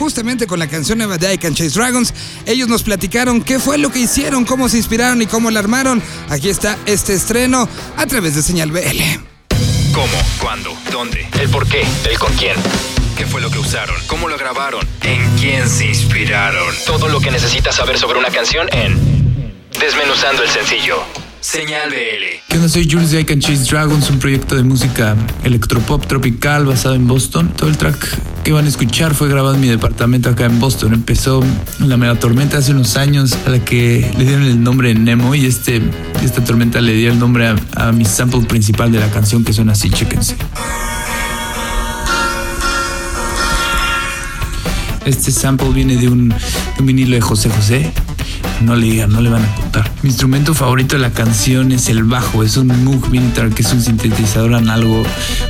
justamente con la canción nueva de I Can Chase Dragons. Ellos nos platicaron qué fue lo que hicieron, cómo se inspiraron y cómo la armaron. Aquí está este estreno a través de Señal BL. ¿Cómo? ¿Cuándo? ¿Dónde? ¿El por qué? ¿El con quién? ¿Qué fue lo que usaron? ¿Cómo lo grabaron? ¿En quién se inspiraron? Todo lo que necesitas saber sobre una canción en Desmenuzando el sencillo. Señal BL. Yo soy Jules de I Can Chase Dragons, un proyecto de música electropop tropical basado en Boston. Todo el track que van a escuchar fue grabado en mi departamento acá en Boston. Empezó la mega tormenta hace unos años a la que le dieron el nombre Nemo y este, esta tormenta le dio el nombre a, a mi sample principal de la canción que suena así, chéquense. Este sample viene de un, de un vinilo de José José. No le digan, no le van a contar. Mi instrumento favorito de la canción es el bajo. Es un Moog Minitar, que es un sintetizador análogo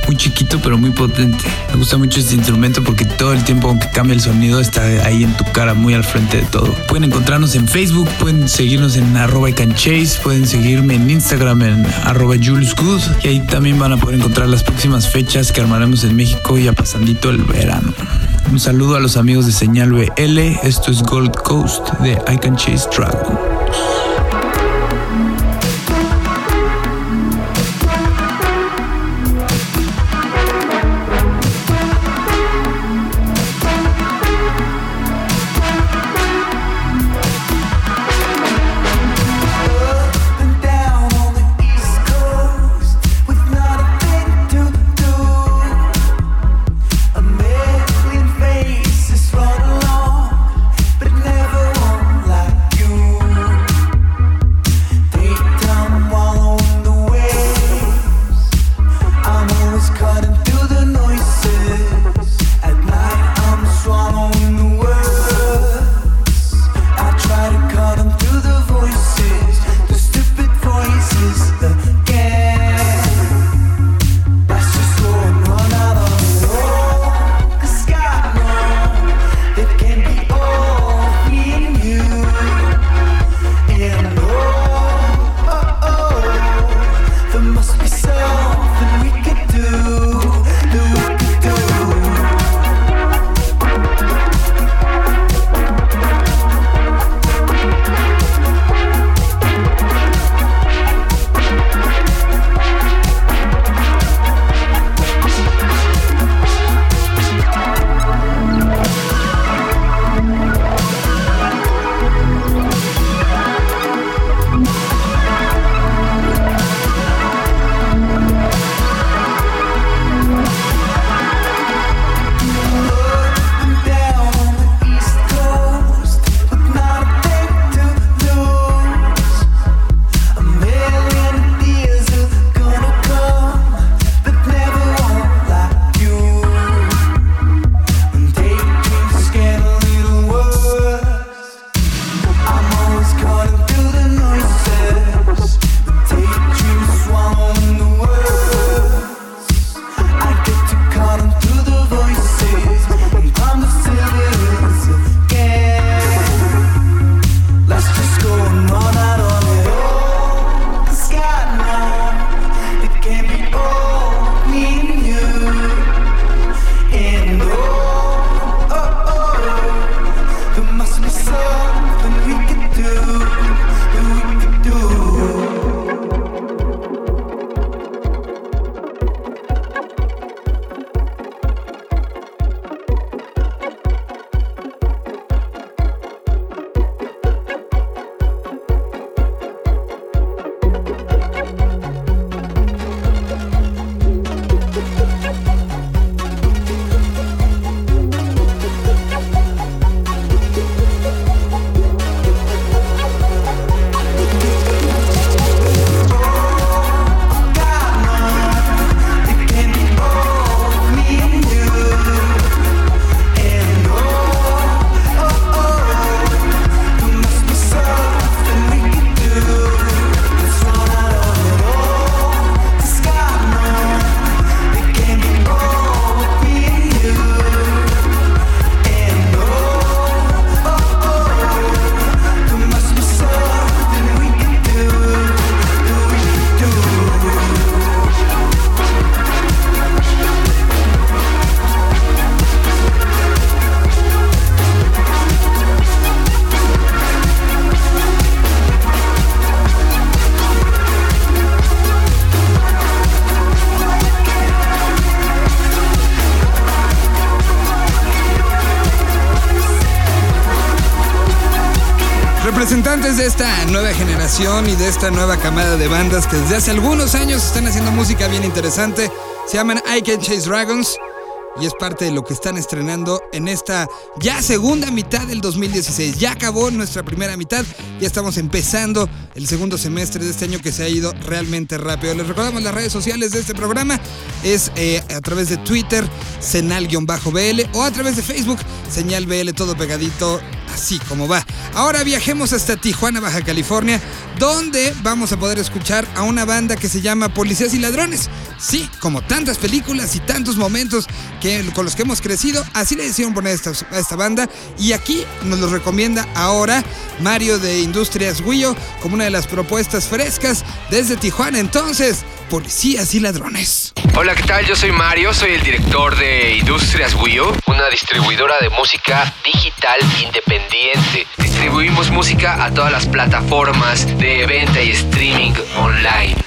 muy chiquito pero muy potente. Me gusta mucho este instrumento porque todo el tiempo, aunque cambie el sonido, está ahí en tu cara, muy al frente de todo. Pueden encontrarnos en Facebook, pueden seguirnos en arroba Chase, pueden seguirme en Instagram en arroba Jules Good y ahí también van a poder encontrar las próximas fechas que armaremos en México ya pasandito el verano. Un saludo a los amigos de Señal BL. Esto es Gold Coast de I Can Chase Dragon. Representantes de esta nueva generación y de esta nueva camada de bandas que desde hace algunos años están haciendo música bien interesante. Se llaman I Can Chase Dragons y es parte de lo que están estrenando en esta ya segunda mitad del 2016. Ya acabó nuestra primera mitad, ya estamos empezando el segundo semestre de este año que se ha ido realmente rápido. Les recordamos las redes sociales de este programa, es eh, a través de Twitter, senal-bl o a través de Facebook, señal BL todo pegadito, así como va. Ahora viajemos hasta Tijuana, Baja California, donde vamos a poder escuchar a una banda que se llama Policías y Ladrones. Sí, como tantas películas y tantos momentos que, con los que hemos crecido, así le decidieron poner esta, a esta banda. Y aquí nos lo recomienda ahora Mario de Industrias Guillo como una de las propuestas frescas desde Tijuana. Entonces, Policías y Ladrones. Hola, ¿qué tal? Yo soy Mario, soy el director de Industrias Wio, una distribuidora de música digital independiente. Distribuimos música a todas las plataformas de venta y streaming online.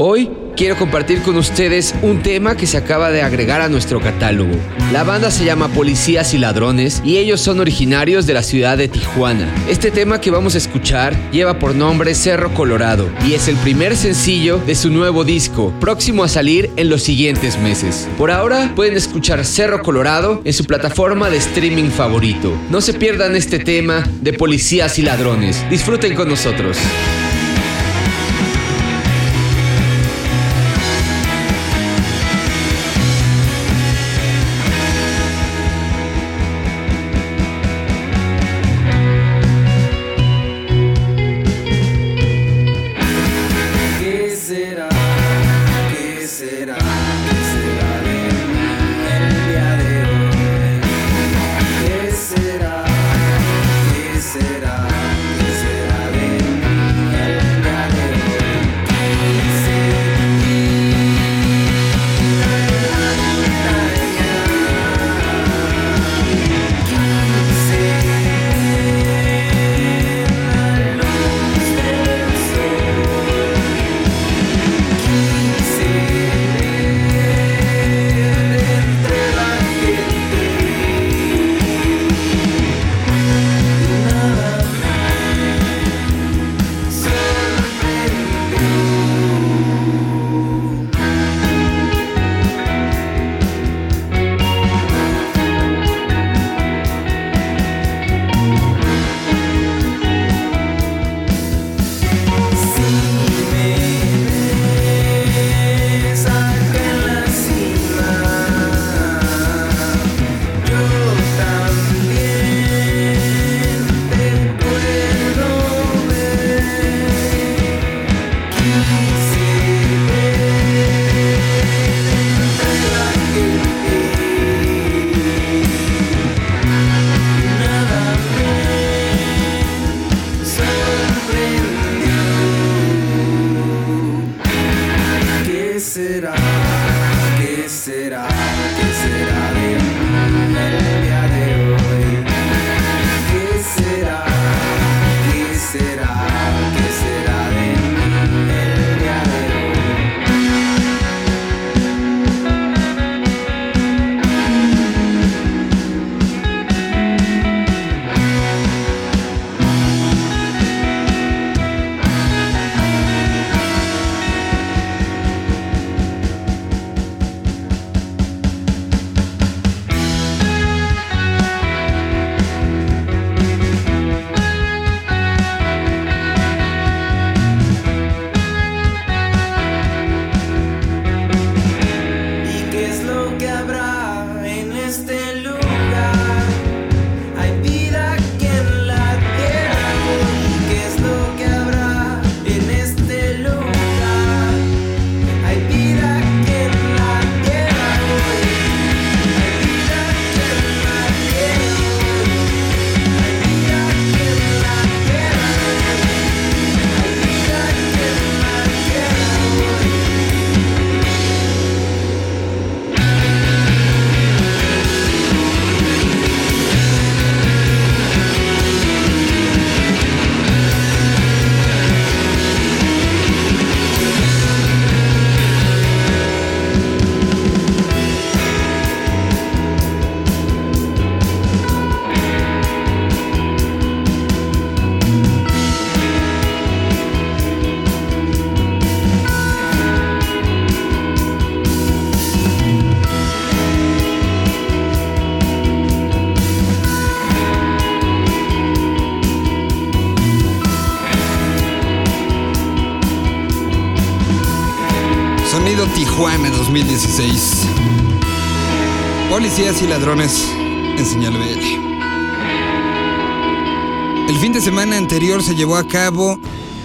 Hoy quiero compartir con ustedes un tema que se acaba de agregar a nuestro catálogo. La banda se llama Policías y Ladrones y ellos son originarios de la ciudad de Tijuana. Este tema que vamos a escuchar lleva por nombre Cerro Colorado y es el primer sencillo de su nuevo disco, próximo a salir en los siguientes meses. Por ahora pueden escuchar Cerro Colorado en su plataforma de streaming favorito. No se pierdan este tema de Policías y Ladrones. Disfruten con nosotros. Tijuana 2016. Policías y ladrones en señal BL. El fin de semana anterior se llevó a cabo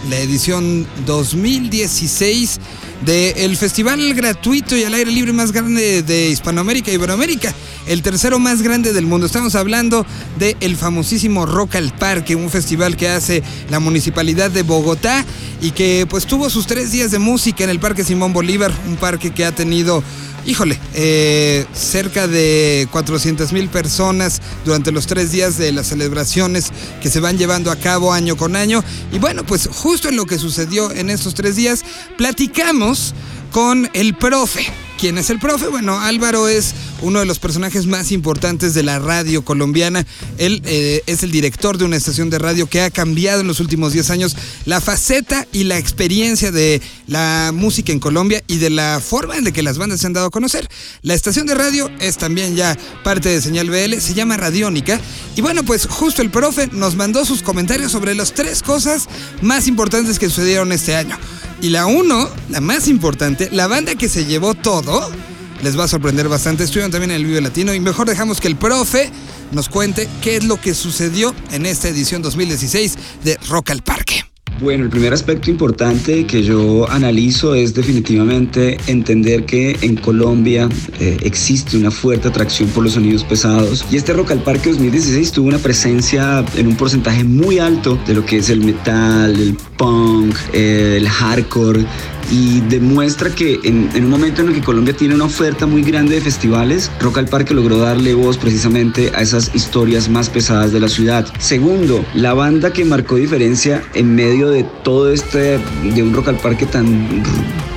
la edición 2016 del festival gratuito y al aire libre más grande de Hispanoamérica y Iberoamérica, el tercero más grande del mundo. Estamos hablando del el famosísimo Rock al Parque, un festival que hace la municipalidad de Bogotá y que pues tuvo sus tres días de música en el Parque Simón Bolívar, un parque que ha tenido híjole, eh, cerca de 400 mil personas durante los tres días de las celebraciones que se van llevando a cabo año con año. Y bueno, pues justo en lo que sucedió en estos tres días, platicamos con el profe. ¿Quién es el profe? Bueno, Álvaro es uno de los personajes más importantes de la radio colombiana. Él eh, es el director de una estación de radio que ha cambiado en los últimos 10 años la faceta y la experiencia de la música en Colombia y de la forma en la que las bandas se han dado a conocer. La estación de radio es también ya parte de Señal BL, se llama Radiónica. Y bueno, pues justo el profe nos mandó sus comentarios sobre las tres cosas más importantes que sucedieron este año. Y la uno, la más importante, la banda que se llevó todo, les va a sorprender bastante. Estuvieron también en el Vive Latino y mejor dejamos que el profe nos cuente qué es lo que sucedió en esta edición 2016 de Rock al Parque. Bueno, el primer aspecto importante que yo analizo es definitivamente entender que en Colombia eh, existe una fuerte atracción por los sonidos pesados. Y este Rock al Parque 2016 tuvo una presencia en un porcentaje muy alto de lo que es el metal, el punk, el hardcore y demuestra que en, un momento en el que Colombia tiene una oferta muy grande de festivales, Rock al Parque logró darle voz precisamente a esas historias más pesadas de la ciudad. Segundo, la banda que marcó diferencia en medio de todo este, de un Rock al Parque tan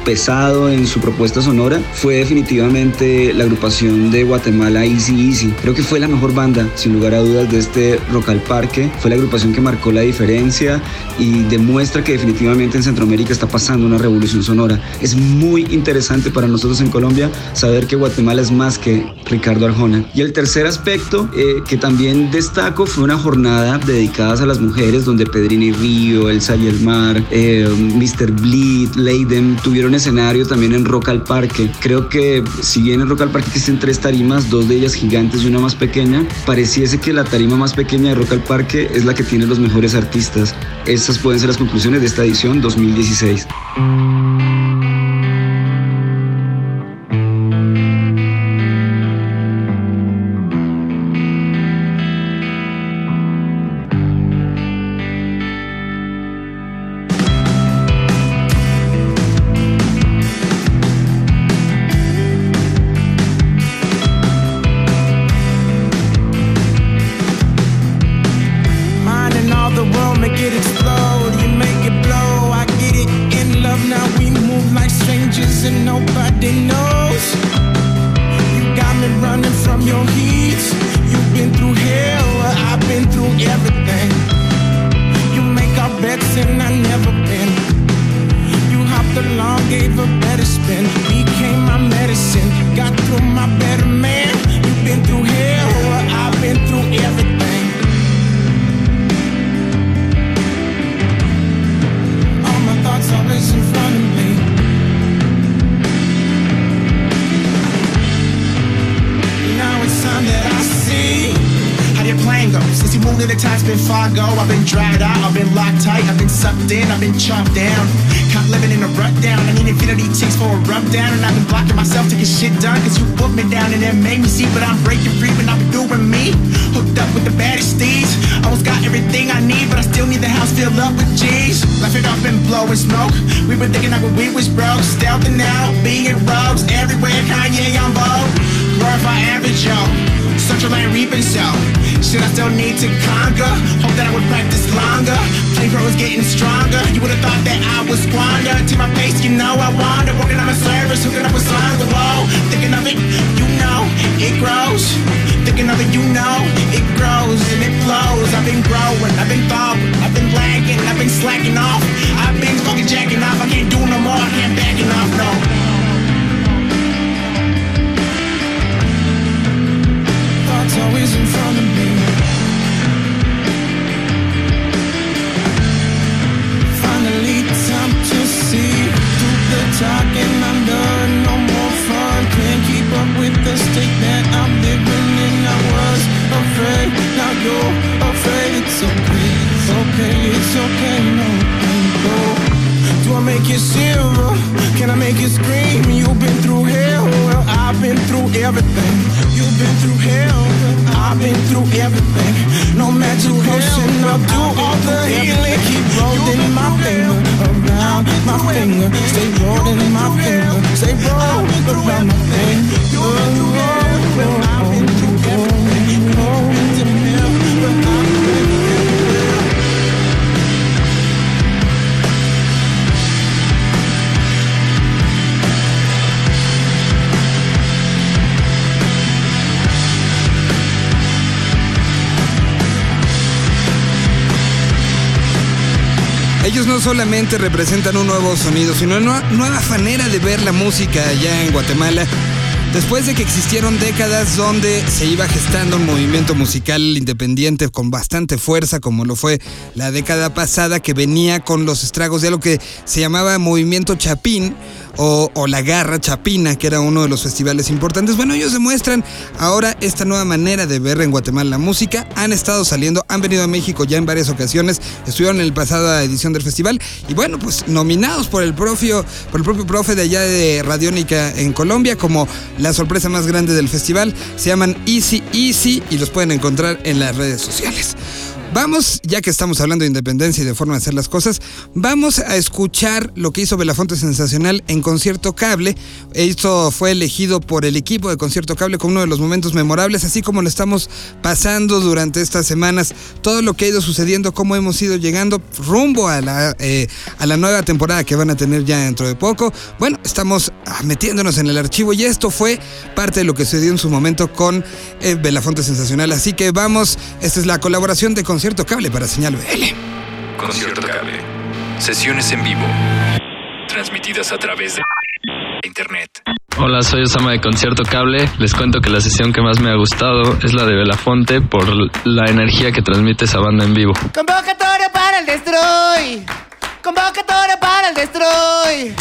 pesado en su propuesta sonora fue definitivamente la agrupación de Guatemala Easy Easy. Creo que fue la mejor banda, sin lugar a dudas, de este Rock al Parque. Fue la agrupación que marcó la diferencia y demuestra que definitivamente en Centroamérica está pasando una revolución sonora. Es muy interesante para nosotros en Colombia saber que Guatemala es más que Ricardo Arjona. Y el tercer aspecto eh, que también destaco fue una jornada dedicada a las mujeres donde Pedrini Río, Elsa y el Mar, eh, Mr. Bleed, Leiden tuvieron escenario también en Rock al Parque. Creo que si bien en Rock al Parque existen tres tarimas, dos de ellas gigantes y una más pequeña, pareciese que la tarima más pequeña de Rock al Parque es la que tiene los mejores artistas. Estas pueden ser las conclusiones de esta edición 2016. your heat. down and I've been blocking myself to get shit done. Cause you put me down and then made me see But I'm breaking free when I'm doing me. Hooked up with the baddest steeds Almost got everything I need But I still need the house filled up with G's. Left it off and blowing smoke. We been thinking that when we was broke Stealthing out, being rogues. Everywhere Kanye on vogue Glorify average, yo. Such a my reaping show. Shit, I still need to conquer. Hope that I would practice longer. Play pro is getting stronger. You would've thought that I was squander. To my face, you know I wander. Working on my service, hooking up with songs. Whoa, thinking of it, you know it grows. Thinking of it, you know it grows and it flows. I've been growing, I've been falling, I've been lagging, I've been slacking off. I've been fucking the healing. Keep rolling my finger around my finger. Stay rolling my finger. Stay rolling around my finger. Ellos no solamente representan un nuevo sonido, sino una nueva manera de ver la música allá en Guatemala. Después de que existieron décadas donde se iba gestando un movimiento musical independiente con bastante fuerza, como lo fue la década pasada, que venía con los estragos de algo que se llamaba Movimiento Chapín o, La Garra Chapina, que era uno de los festivales importantes. Bueno, ellos demuestran ahora esta nueva manera de ver en Guatemala la música. Han estado saliendo, han venido a México ya en varias ocasiones, estuvieron en la pasada edición del festival y bueno, pues nominados por el por el propio profe de allá de Radiónica en Colombia como la sorpresa más grande del festival. Se llaman Easy Easy y los pueden encontrar en las redes sociales. Vamos, ya que estamos hablando de independencia y de forma de hacer las cosas, vamos a escuchar lo que hizo Belafonte Sensacional en Concierto Cable. Esto fue elegido por el equipo de Concierto Cable como uno de los momentos memorables, así como lo estamos pasando durante estas semanas, todo lo que ha ido sucediendo, cómo hemos ido llegando rumbo a la, eh, a la nueva temporada que van a tener ya dentro de poco. Bueno, estamos ah, metiéndonos en el archivo y esto fue parte de lo que sucedió en su momento con eh, Belafonte Sensacional. Así que vamos, esta es la colaboración de Concierto Cable para Señal BL. Concierto Cable. Sesiones en vivo. Transmitidas a través de Internet. Hola, soy Osama de Concierto Cable. Les cuento que la sesión que más me ha gustado es la de Belafonte por la energía que transmite esa banda en vivo. Convocatoria para el destroy. Convocatoria para el destroy.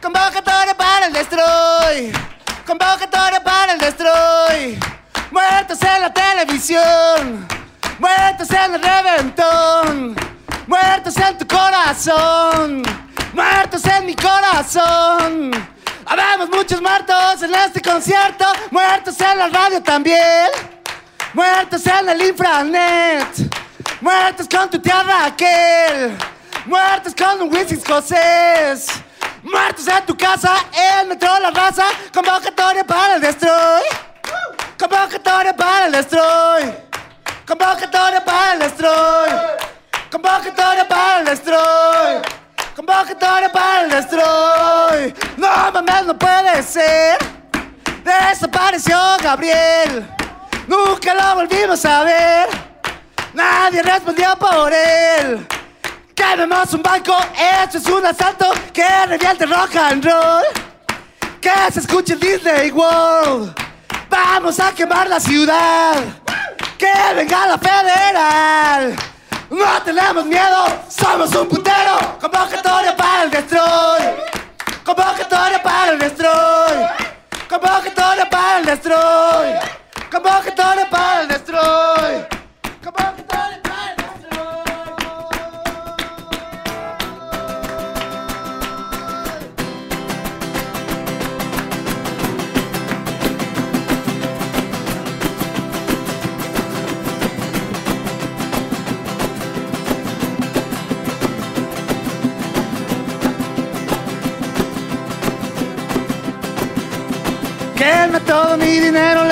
Convocatoria para el destroy. Convocatoria para el destroy. Muertos en la televisión. Muertos en el reventón. Muertos en tu corazón. Muertos en mi corazón. Habemos muchos muertos en este concierto. Muertos en la radio también. Muertos en el infranet. Muertos con tu tía Raquel. Muertos con un whisky escocés. Muertos en tu casa, el metro la raza. Convocatoria para el destroy. Convocatoria para el destroy. Convocatoria para el destroy. Convocatoria para el destroy. Convocatoria para el destroy. No mames, no puede ser. Desapareció Gabriel. Nunca lo volvimos a ver. Nadie respondió por él. Quememos un banco, esto es un asalto que revierte rock and roll. Que se escuche Disney World. Vamos a quemar la ciudad. Que venga la federal. No tenemos miedo, somos un putero. Convocatoria para el destroy. Convocatoria para el destroy. Convocatoria para el destroy. Convocatoria para el destroy. Convocatoria para el destroy.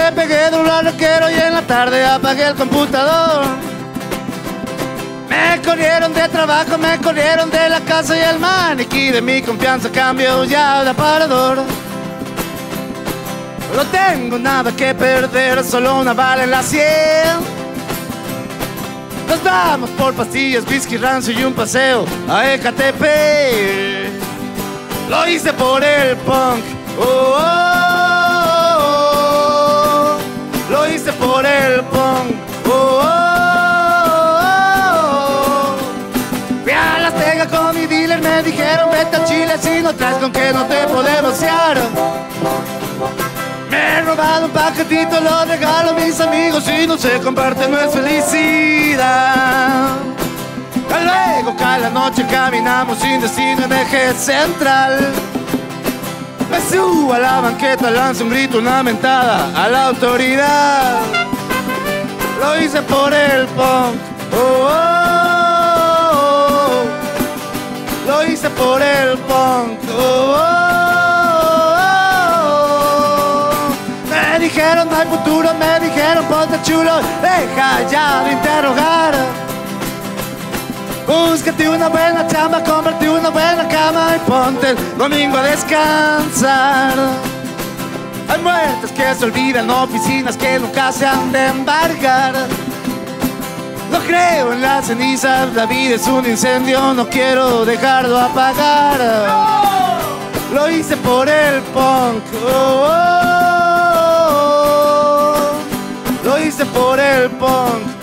Le pegué duro al rockero y en la tarde apagué el computador. Me corrieron de trabajo, me corrieron de la casa y el maniquí de mi confianza cambió ya de aparador. No tengo nada que perder, solo una bala en la sien. Nos vamos por pastillas, whisky rancio y un paseo a Ecatepec. Lo hice por el punk. Oh, oh. Hice por el punk. Oh, oh, oh. Fui a Las Vegas con mi dealer, me dijeron vete a Chile si no traes con que no te podemos fiar. Me he robado un paquetito, lo regalo a mis amigos y no se comparte, no es felicidad. Luego cae la noche, caminamos sin destino en eje central. Me subo a la banqueta, lanzo un grito, una mentada a la autoridad. Lo hice por el punk. Oh, oh, oh. Lo hice por el punk. Oh, oh. Me dijeron no hay futuro, me dijeron ponte chulo, deja ya de interrogar. Búscate una buena chamba, cómprate una buena cama y ponte el domingo a descansar. Hay muertes que se olvidan, oficinas que nunca se han de embargar. No creo en las cenizas, la vida es un incendio, no quiero dejarlo apagar. Lo hice por el punk. oh, oh, oh. Lo hice por el punk.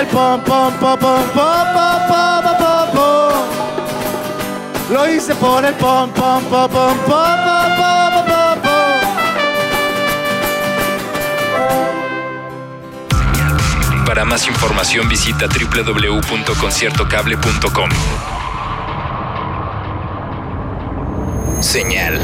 El pom pom pom pom pom pom pom pom pom. Lo hice por el pom pom pom pom pom pom pom pom pom. Para más información visita www.conciertocable.com. Señal.